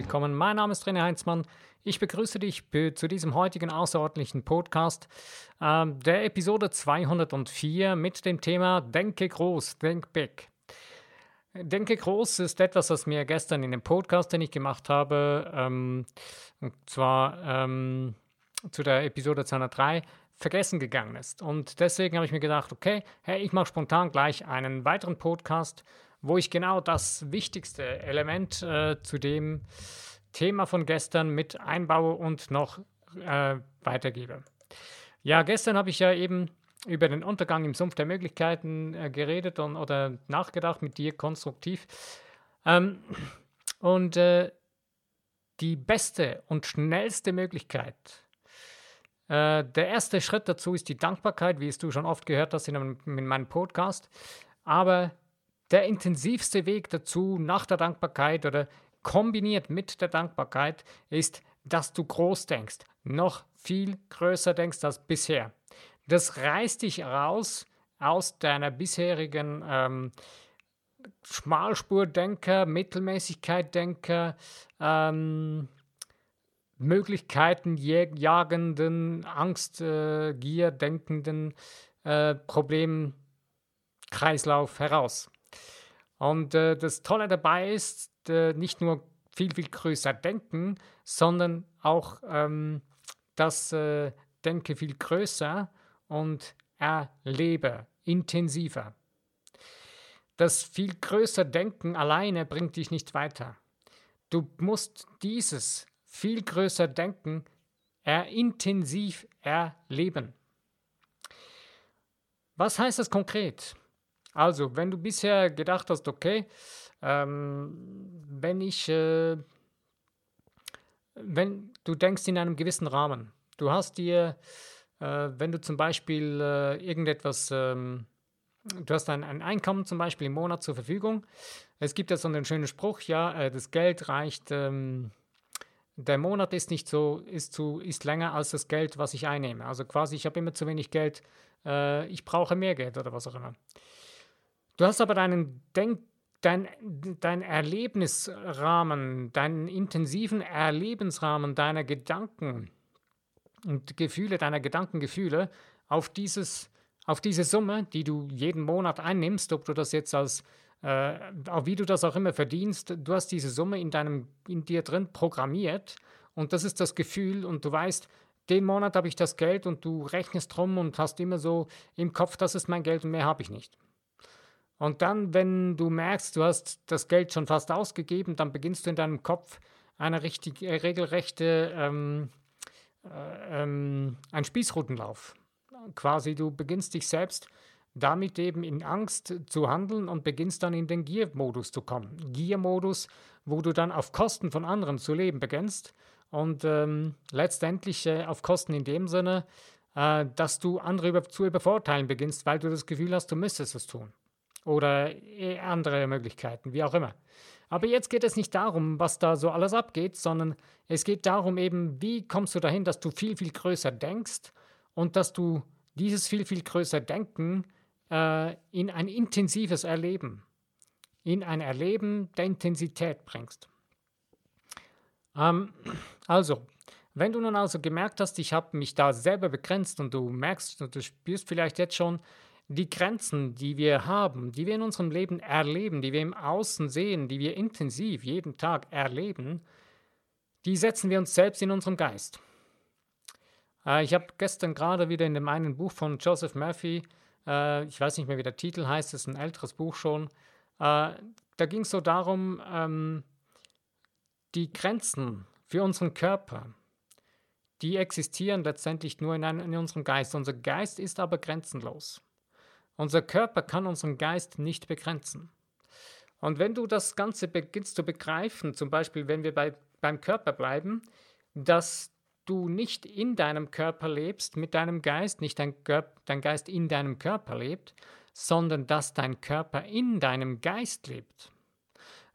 willkommen. Mein Name ist René Heinzmann. Ich begrüße dich zu diesem heutigen außerordentlichen Podcast, äh, der Episode 204 mit dem Thema Denke groß, denk big. Denke groß ist etwas, was mir gestern in dem Podcast, den ich gemacht habe, ähm, und zwar ähm, zu der Episode 203, vergessen gegangen ist. Und deswegen habe ich mir gedacht, okay, hey, ich mache spontan gleich einen weiteren Podcast, wo ich genau das wichtigste Element äh, zu dem Thema von gestern mit einbaue und noch äh, weitergebe. Ja, gestern habe ich ja eben über den Untergang im Sumpf der Möglichkeiten äh, geredet und, oder nachgedacht mit dir konstruktiv. Ähm, und äh, die beste und schnellste Möglichkeit, äh, der erste Schritt dazu ist die Dankbarkeit, wie es du schon oft gehört hast in, in meinem Podcast. Aber der intensivste Weg dazu nach der Dankbarkeit oder kombiniert mit der Dankbarkeit ist, dass du groß denkst, noch viel größer denkst als bisher. Das reißt dich raus aus deiner bisherigen ähm, Schmalspurdenker, Mittelmäßigkeit-Denker, ähm, Möglichkeiten jagenden, Angst, äh, denkenden äh, Problemkreislauf heraus. Und äh, das Tolle dabei ist, äh, nicht nur viel, viel größer denken, sondern auch ähm, das äh, Denke viel größer und erlebe intensiver. Das viel größer Denken alleine bringt dich nicht weiter. Du musst dieses viel größer Denken er intensiv erleben. Was heißt das konkret? Also, wenn du bisher gedacht hast, okay, ähm, wenn ich, äh, wenn du denkst in einem gewissen Rahmen, du hast dir, äh, wenn du zum Beispiel äh, irgendetwas, ähm, du hast ein, ein, Einkommen zum Beispiel im Monat zur Verfügung, es gibt ja so einen schönen Spruch, ja, äh, das Geld reicht, ähm, der Monat ist nicht so, ist, zu, ist länger als das Geld, was ich einnehme. Also quasi, ich habe immer zu wenig Geld, äh, ich brauche mehr Geld oder was auch immer. Du hast aber deinen Denk dein, dein Erlebnisrahmen, deinen intensiven Erlebensrahmen deiner Gedanken und Gefühle, deiner Gedankengefühle auf, dieses, auf diese Summe, die du jeden Monat einnimmst, ob du das jetzt als, äh, wie du das auch immer verdienst, du hast diese Summe in, deinem, in dir drin programmiert und das ist das Gefühl und du weißt, den Monat habe ich das Geld und du rechnest drum und hast immer so im Kopf, das ist mein Geld und mehr habe ich nicht. Und dann, wenn du merkst, du hast das Geld schon fast ausgegeben, dann beginnst du in deinem Kopf eine richtig, äh, regelrechte, ähm, äh, ähm, ein Spießrutenlauf. Quasi, du beginnst dich selbst damit eben in Angst zu handeln und beginnst dann in den Gier-Modus zu kommen. Gier-Modus, wo du dann auf Kosten von anderen zu leben beginnst und ähm, letztendlich äh, auf Kosten in dem Sinne, äh, dass du andere über, zu übervorteilen beginnst, weil du das Gefühl hast, du müsstest es tun oder eh andere Möglichkeiten, wie auch immer. Aber jetzt geht es nicht darum, was da so alles abgeht, sondern es geht darum eben, wie kommst du dahin, dass du viel, viel größer denkst und dass du dieses viel, viel größer Denken äh, in ein intensives Erleben, in ein Erleben der Intensität bringst. Ähm, also, wenn du nun also gemerkt hast, ich habe mich da selber begrenzt und du merkst und du spürst vielleicht jetzt schon, die Grenzen, die wir haben, die wir in unserem Leben erleben, die wir im Außen sehen, die wir intensiv jeden Tag erleben, die setzen wir uns selbst in unserem Geist. Äh, ich habe gestern gerade wieder in dem einen Buch von Joseph Murphy, äh, ich weiß nicht mehr, wie der Titel heißt, es ist ein älteres Buch schon, äh, da ging es so darum, ähm, die Grenzen für unseren Körper, die existieren letztendlich nur in, unserem Geist. Unser Geist ist aber grenzenlos. Unser Körper kann unseren Geist nicht begrenzen. Und wenn du das Ganze beginnst zu begreifen, zum Beispiel wenn wir bei, beim Körper bleiben, dass du nicht in deinem Körper lebst mit deinem Geist, nicht dein, dein Geist in deinem Körper lebt, sondern dass dein Körper in deinem Geist lebt.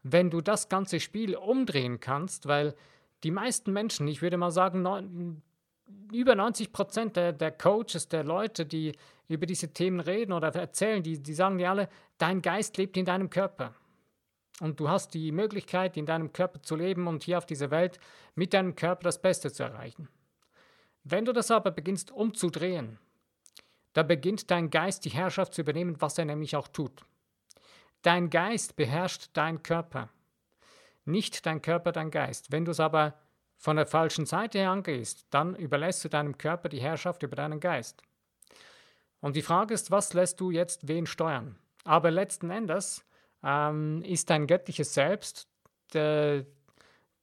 Wenn du das ganze Spiel umdrehen kannst, weil die meisten Menschen, ich würde mal sagen, über 90 Prozent der, der Coaches, der Leute, die über diese Themen reden oder erzählen, die, die sagen dir alle, dein Geist lebt in deinem Körper. und du hast die Möglichkeit, in deinem Körper zu leben und hier auf dieser Welt mit deinem Körper das Beste zu erreichen. Wenn du das aber beginnst umzudrehen, da beginnt dein Geist die Herrschaft zu übernehmen, was er nämlich auch tut. Dein Geist beherrscht deinen Körper, nicht dein Körper dein Geist. Wenn du es aber von der falschen Seite her angehst, dann überlässt du deinem Körper die Herrschaft über deinen Geist. Und die Frage ist, was lässt du jetzt wen steuern? Aber letzten Endes ähm, ist dein göttliches Selbst der,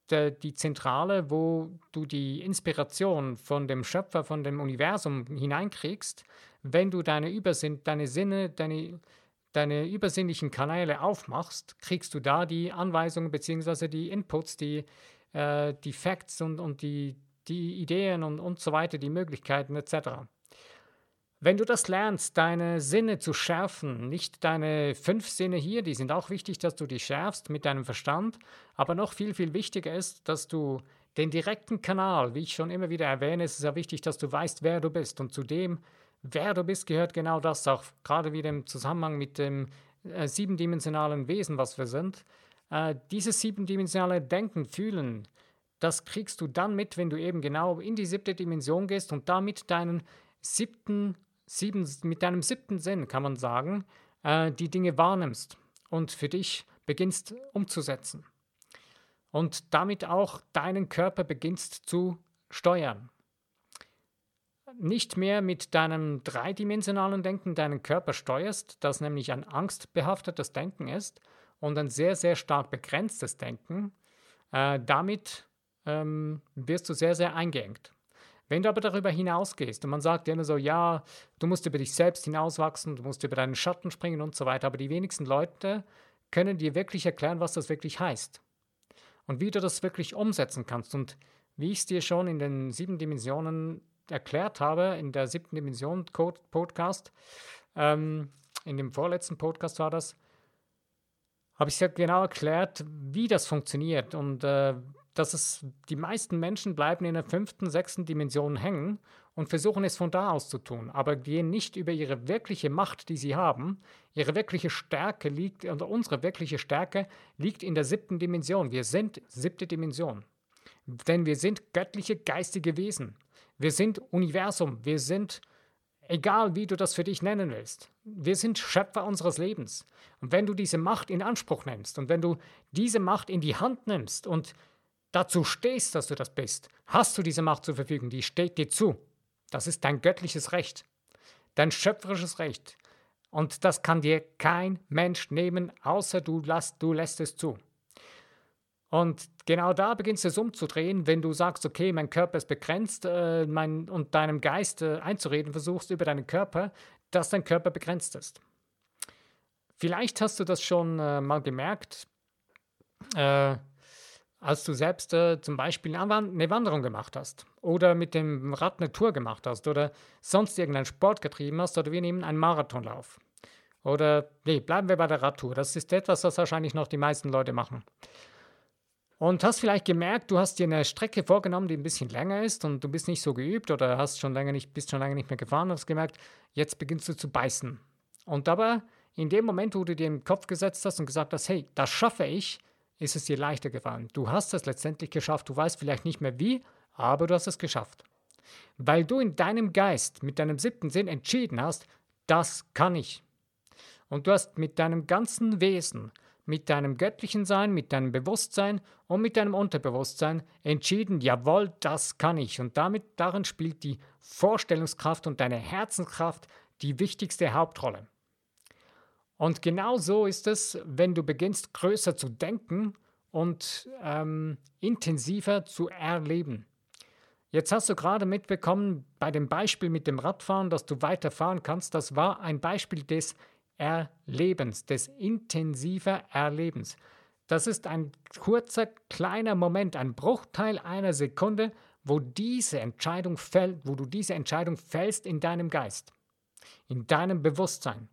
der, die Zentrale, wo du die Inspiration von dem Schöpfer, von dem Universum hineinkriegst, wenn du deine Übersinn, deine Sinne, deine, deine übersinnlichen Kanäle aufmachst, kriegst du da die Anweisungen bzw. die Inputs, die, äh, die Facts und, und die, die Ideen und, und so weiter, die Möglichkeiten etc. Wenn du das lernst, deine Sinne zu schärfen, nicht deine fünf Sinne hier, die sind auch wichtig, dass du die schärfst mit deinem Verstand, aber noch viel, viel wichtiger ist, dass du den direkten Kanal, wie ich schon immer wieder erwähne, ist es sehr wichtig, dass du weißt, wer du bist. Und zu dem, wer du bist, gehört genau das auch, gerade wieder im Zusammenhang mit dem äh, siebendimensionalen Wesen, was wir sind. Äh, dieses siebendimensionale Denken, Fühlen, das kriegst du dann mit, wenn du eben genau in die siebte Dimension gehst und damit deinen siebten sieben, mit deinem siebten Sinn, kann man sagen, äh, die Dinge wahrnimmst und für dich beginnst umzusetzen. Und damit auch deinen Körper beginnst zu steuern. Nicht mehr mit deinem dreidimensionalen Denken deinen Körper steuerst, das nämlich ein angstbehaftetes Denken ist und ein sehr, sehr stark begrenztes Denken. Äh, damit ähm, wirst du sehr, sehr eingeengt. Wenn du aber darüber hinausgehst und man sagt immer so, ja, du musst über dich selbst hinauswachsen, du musst über deinen Schatten springen und so weiter, aber die wenigsten Leute können dir wirklich erklären, was das wirklich heißt und wie du das wirklich umsetzen kannst. Und wie ich es dir schon in den sieben Dimensionen erklärt habe, in der siebten Dimension Podcast, ähm, in dem vorletzten Podcast war das, habe ich sehr genau erklärt, wie das funktioniert und äh, dass es die meisten Menschen bleiben in der fünften, sechsten Dimension hängen und versuchen es von da aus zu tun, aber gehen nicht über ihre wirkliche Macht, die sie haben. Ihre wirkliche Stärke liegt, oder unsere wirkliche Stärke liegt in der siebten Dimension. Wir sind siebte Dimension. Denn wir sind göttliche, geistige Wesen. Wir sind Universum. Wir sind, egal wie du das für dich nennen willst, wir sind Schöpfer unseres Lebens. Und wenn du diese Macht in Anspruch nimmst und wenn du diese Macht in die Hand nimmst und dazu stehst, dass du das bist, hast du diese Macht zur Verfügung, die steht dir zu. Das ist dein göttliches Recht, dein schöpferisches Recht. Und das kann dir kein Mensch nehmen, außer du, lass, du lässt es zu. Und genau da beginnst du es umzudrehen, wenn du sagst, okay, mein Körper ist begrenzt äh, mein, und deinem Geist äh, einzureden versuchst über deinen Körper, dass dein Körper begrenzt ist. Vielleicht hast du das schon äh, mal gemerkt. Äh, als du selbst äh, zum Beispiel eine Wanderung gemacht hast oder mit dem Rad eine Tour gemacht hast oder sonst irgendeinen Sport getrieben hast oder wir nehmen einen Marathonlauf. Oder, nee, bleiben wir bei der Radtour. Das ist etwas, was wahrscheinlich noch die meisten Leute machen. Und hast vielleicht gemerkt, du hast dir eine Strecke vorgenommen, die ein bisschen länger ist und du bist nicht so geübt oder hast schon lange nicht, bist schon lange nicht mehr gefahren und hast gemerkt, jetzt beginnst du zu beißen. Und aber in dem Moment, wo du dir im Kopf gesetzt hast und gesagt hast, hey, das schaffe ich, ist es dir leichter gefallen. Du hast es letztendlich geschafft. Du weißt vielleicht nicht mehr wie, aber du hast es geschafft. Weil du in deinem Geist mit deinem siebten Sinn entschieden hast, das kann ich. Und du hast mit deinem ganzen Wesen, mit deinem göttlichen Sein, mit deinem Bewusstsein und mit deinem Unterbewusstsein entschieden, jawohl, das kann ich. Und damit darin spielt die Vorstellungskraft und deine Herzenskraft die wichtigste Hauptrolle. Und genau so ist es, wenn du beginnst, größer zu denken und ähm, intensiver zu erleben. Jetzt hast du gerade mitbekommen bei dem Beispiel mit dem Radfahren, dass du weiterfahren kannst. Das war ein Beispiel des Erlebens, des intensiver Erlebens. Das ist ein kurzer, kleiner Moment, ein Bruchteil einer Sekunde, wo diese Entscheidung fällt, wo du diese Entscheidung fällst in deinem Geist, in deinem Bewusstsein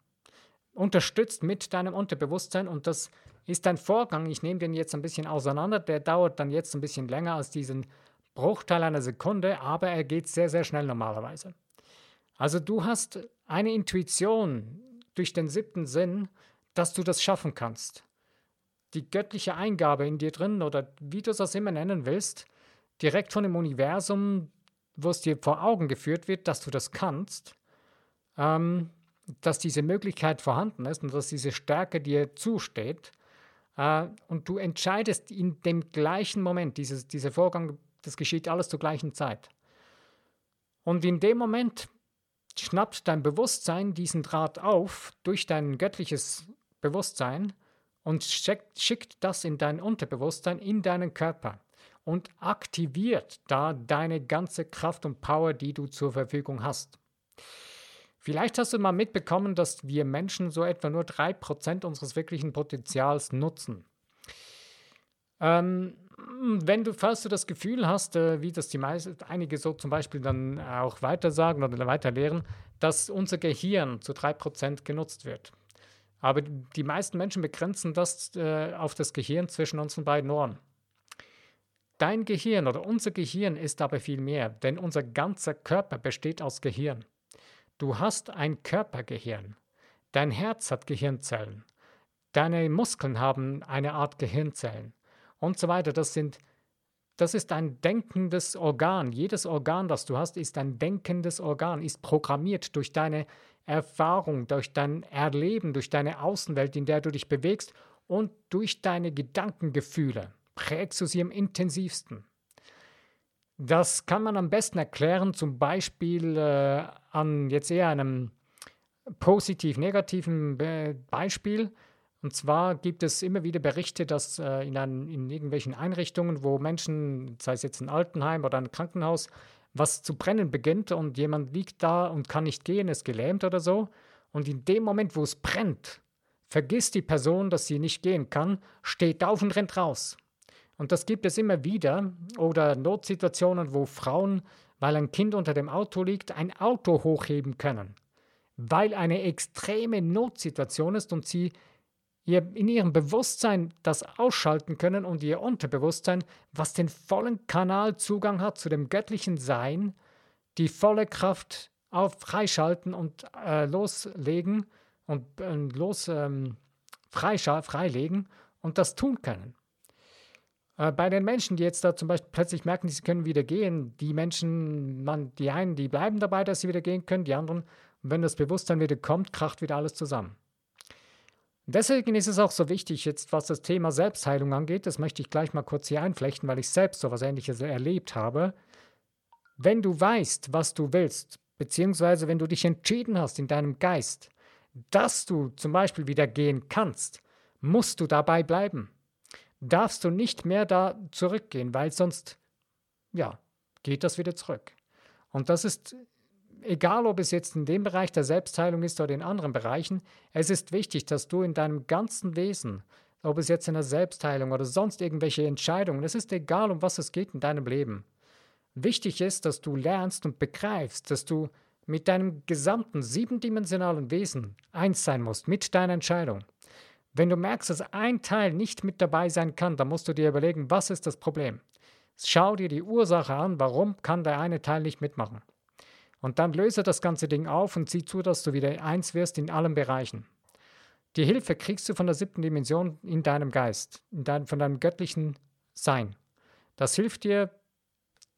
unterstützt mit deinem Unterbewusstsein und das ist ein Vorgang. Ich nehme den jetzt ein bisschen auseinander. Der dauert dann jetzt ein bisschen länger als diesen Bruchteil einer Sekunde, aber er geht sehr, sehr schnell normalerweise. Also du hast eine Intuition durch den siebten Sinn, dass du das schaffen kannst. die göttliche Eingabe in dir drin oder wie du es immer nennen willst, direkt von dem Universum, wo es dir vor Augen geführt wird, dass du das kannst, ähm, dass diese Möglichkeit vorhanden ist und dass diese Stärke dir zusteht. Äh, und du entscheidest in dem gleichen Moment, dieses, dieser Vorgang, das geschieht alles zur gleichen Zeit. Und in dem Moment schnappt dein Bewusstsein diesen Draht auf durch dein göttliches Bewusstsein und schickt, das in dein Unterbewusstsein, in deinen Körper und aktiviert da deine ganze Kraft und Power, die du zur Verfügung hast. Vielleicht hast du mal mitbekommen, dass wir Menschen so etwa nur 3% unseres wirklichen Potenzials nutzen. Ähm, wenn du, falls du das Gefühl hast, äh, wie das die meisten, einige so zum Beispiel dann auch weiter sagen oder weiter lehren, dass unser Gehirn zu 3% genutzt wird. Aber die meisten Menschen begrenzen das äh, auf das Gehirn zwischen unseren beiden Ohren. Dein Gehirn oder unser Gehirn ist aber viel mehr, denn unser ganzer Körper besteht aus Gehirn. Du hast ein Körpergehirn. Dein Herz hat Gehirnzellen. Deine Muskeln haben eine Art Gehirnzellen und so weiter. Das sind das ist ein denkendes Organ. Jedes Organ, das du hast, ist ein denkendes Organ, ist programmiert durch deine Erfahrung, durch dein Erleben, durch deine Außenwelt, in der du dich bewegst und durch deine Gedankengefühle. Prägst du sie am intensivsten. Das kann man am besten erklären, zum Beispiel äh, an jetzt eher einem positiv-negativen Be Beispiel. Und zwar gibt es immer wieder Berichte, dass äh, in, ein, in irgendwelchen Einrichtungen, wo Menschen, sei es jetzt ein Altenheim oder ein Krankenhaus, was zu brennen beginnt und jemand liegt da und kann nicht gehen, ist gelähmt oder so. Und in dem Moment, wo es brennt, vergisst die Person, dass sie nicht gehen kann, steht auf und rennt raus. Und das gibt es immer wieder. Oder Notsituationen, wo Frauen, weil ein Kind unter dem Auto liegt, ein Auto hochheben können. Weil eine extreme Notsituation ist und sie in ihrem Bewusstsein das ausschalten können und ihr Unterbewusstsein, was den vollen Kanalzugang hat zu dem göttlichen Sein, die volle Kraft auf freischalten und äh, loslegen und äh, los ähm, freilegen und das tun können. Äh, bei den Menschen, die jetzt da zum Beispiel plötzlich merken, sie können wieder gehen, die Menschen, man, die einen, die bleiben dabei, dass sie wieder gehen können, die anderen, wenn das Bewusstsein wieder kommt, kracht wieder alles zusammen. Deswegen ist es auch so wichtig, jetzt was das Thema Selbstheilung angeht, das möchte ich gleich mal kurz hier einflechten, weil ich selbst so etwas Ähnliches erlebt habe. Wenn du weißt, was du willst, beziehungsweise wenn du dich entschieden hast in deinem Geist, dass du zum Beispiel wieder gehen kannst, musst du dabei bleiben darfst du nicht mehr da zurückgehen, weil sonst, ja, geht das wieder zurück. Und das ist, egal ob es jetzt in dem Bereich der Selbstheilung ist oder in anderen Bereichen, es ist wichtig, dass du in deinem ganzen Wesen, ob es jetzt in der Selbstheilung oder sonst irgendwelche Entscheidungen, es ist egal, um was es geht in deinem Leben. Wichtig ist, dass du lernst und begreifst, dass du mit deinem gesamten siebendimensionalen Wesen eins sein musst, mit deiner Entscheidung. Wenn du merkst, dass ein Teil nicht mit dabei sein kann, dann musst du dir überlegen, was ist das Problem? Schau dir die Ursache an, warum kann der eine Teil nicht mitmachen. Und dann löse das ganze Ding auf und sieh zu, dass du wieder eins wirst in allen Bereichen. Die Hilfe kriegst du von der siebten Dimension in deinem Geist, in dein, von deinem göttlichen Sein. Das hilft dir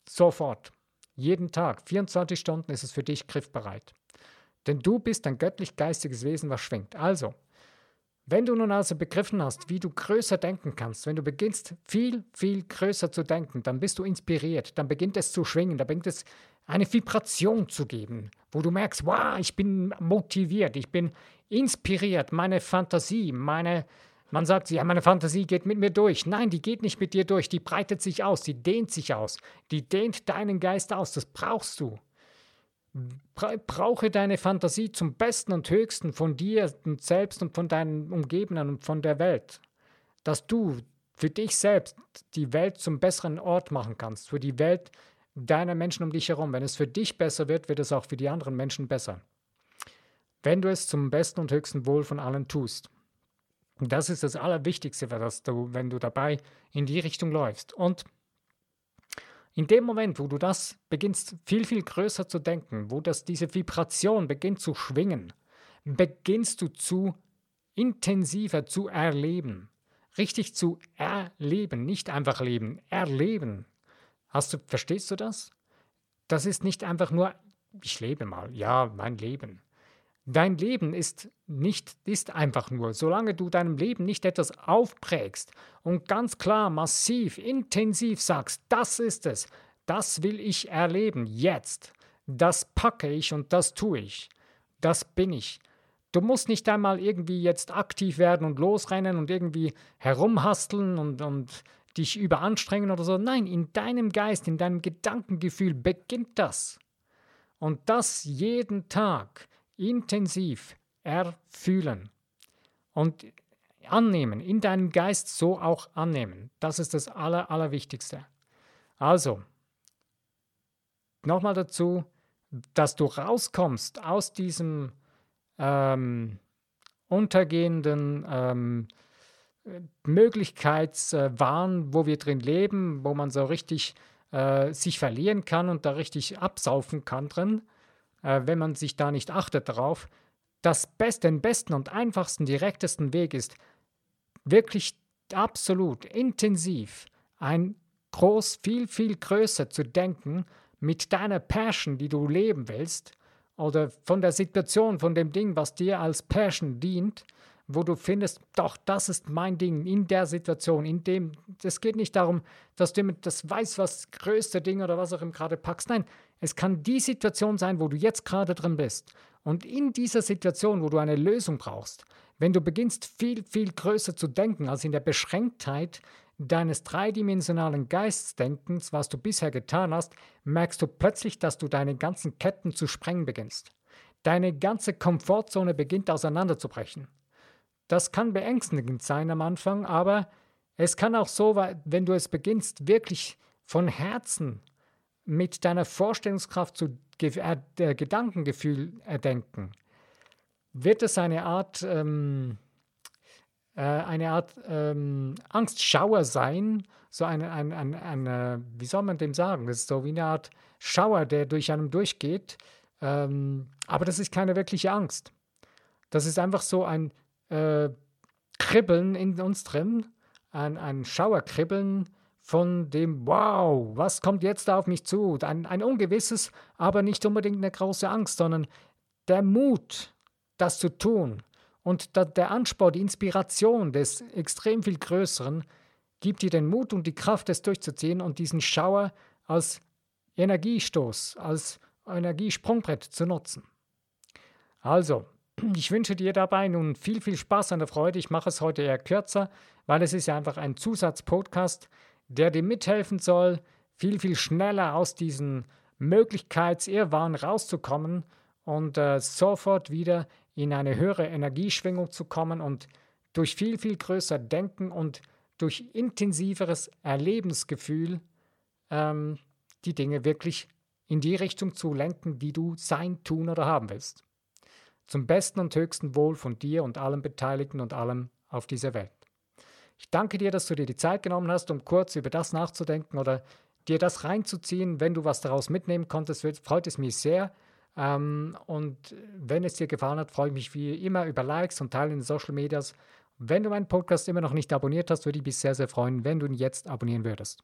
sofort. Jeden Tag, 24 Stunden ist es für dich griffbereit. Denn du bist ein göttlich-geistiges Wesen, was schwingt. Also, wenn du nun also begriffen hast, wie du größer denken kannst, wenn du beginnst viel, viel größer zu denken, dann bist du inspiriert, dann beginnt es zu schwingen, dann beginnt es eine Vibration zu geben, wo du merkst, wow, ich bin motiviert, ich bin inspiriert, meine Fantasie, meine, man sagt, ja, meine Fantasie geht mit mir durch. Nein, die geht nicht mit dir durch, die breitet sich aus, die dehnt sich aus, die dehnt deinen Geist aus, das brauchst du. Brauche deine Fantasie zum Besten und Höchsten von dir und selbst und von deinen Umgebenden und von der Welt. Dass du für dich selbst die Welt zum besseren Ort machen kannst, für die Welt deiner Menschen um dich herum. Wenn es für dich besser wird, wird es auch für die anderen Menschen besser. Wenn du es zum besten und höchsten Wohl von allen tust. Und das ist das Allerwichtigste, was du, wenn du dabei in die Richtung läufst. Und in dem Moment, wo du das beginnst viel, viel größer zu denken, wo das, diese Vibration beginnt zu schwingen, beginnst du zu intensiver zu erleben. richtig zu erleben, nicht einfach leben, erleben. Hast du, verstehst du das? Das ist nicht einfach nur, ich lebe mal, ja, mein Leben. Dein Leben ist nicht, ist einfach nur, solange du deinem Leben nicht etwas aufprägst und ganz klar, massiv, intensiv sagst, das ist es, das will ich erleben, jetzt, das packe ich und das tue ich, das bin ich. Du musst nicht einmal irgendwie jetzt aktiv werden und losrennen und irgendwie herumhasteln und, und dich überanstrengen oder so. Nein, in deinem Geist, in deinem Gedankengefühl beginnt das. Und das jeden Tag intensiv erfühlen und annehmen, in deinem Geist so auch annehmen. Das ist das Aller, Allerwichtigste. Also, nochmal dazu, dass du rauskommst aus diesem ähm, untergehenden ähm, Möglichkeitswahn, wo wir drin leben, wo man so richtig äh, sich verlieren kann und da richtig absaufen kann drin, äh, wenn man sich da nicht achtet darauf, das best, den besten und einfachsten, direktesten Weg ist, wirklich absolut intensiv ein groß, viel, viel größer zu denken mit deiner Passion, die du leben willst, oder von der Situation, von dem Ding, was dir als Passion dient, wo du findest, doch, das ist mein Ding in der Situation, in dem, es geht nicht darum, dass du mit das weiß was größte Ding oder was auch immer gerade packst. Nein, es kann die Situation sein, wo du jetzt gerade drin bist. Und in dieser Situation, wo du eine Lösung brauchst, wenn du beginnst viel, viel größer zu denken als in der Beschränktheit deines dreidimensionalen Geistdenkens, was du bisher getan hast, merkst du plötzlich, dass du deine ganzen Ketten zu sprengen beginnst. Deine ganze Komfortzone beginnt auseinanderzubrechen. Das kann beängstigend sein am Anfang, aber es kann auch so, wenn du es beginnst, wirklich von Herzen mit deiner Vorstellungskraft zu äh, Gedankengefühl erdenken, wird es eine Art, ähm, äh, eine Art ähm, Angstschauer sein, so eine, ein, ein, eine, wie soll man dem sagen? Das ist so wie eine Art Schauer, der durch einem durchgeht, ähm, aber das ist keine wirkliche Angst. Das ist einfach so ein äh, Kribbeln in uns drin, ein, ein Schauerkribbeln von dem Wow, was kommt jetzt auf mich zu? Ein, ein ungewisses, aber nicht unbedingt eine große Angst, sondern der Mut, das zu tun. Und der Anspruch, die Inspiration des extrem viel Größeren gibt dir den Mut und die Kraft, es durchzuziehen und diesen Schauer als Energiestoß, als Energiesprungbrett zu nutzen. Also, ich wünsche dir dabei nun viel, viel Spaß der Freude. Ich mache es heute eher kürzer, weil es ist ja einfach ein Zusatzpodcast, der dir mithelfen soll, viel, viel schneller aus diesen Möglichkeitsirrwahn rauszukommen und äh, sofort wieder in eine höhere Energieschwingung zu kommen und durch viel, viel größer Denken und durch intensiveres Erlebensgefühl ähm, die Dinge wirklich in die Richtung zu lenken, die du sein, tun oder haben willst zum besten und höchsten Wohl von dir und allen Beteiligten und allem auf dieser Welt. Ich danke dir, dass du dir die Zeit genommen hast, um kurz über das nachzudenken oder dir das reinzuziehen. Wenn du was daraus mitnehmen konntest, freut es mich sehr. Ähm, und wenn es dir gefallen hat, freue ich mich wie immer über Likes und Teilen in den Social Medias. Wenn du meinen Podcast immer noch nicht abonniert hast, würde ich mich sehr, sehr freuen, wenn du ihn jetzt abonnieren würdest.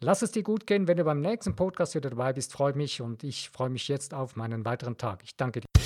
Lass es dir gut gehen. Wenn du beim nächsten Podcast wieder dabei bist, freue mich und ich freue mich jetzt auf meinen weiteren Tag. Ich danke dir.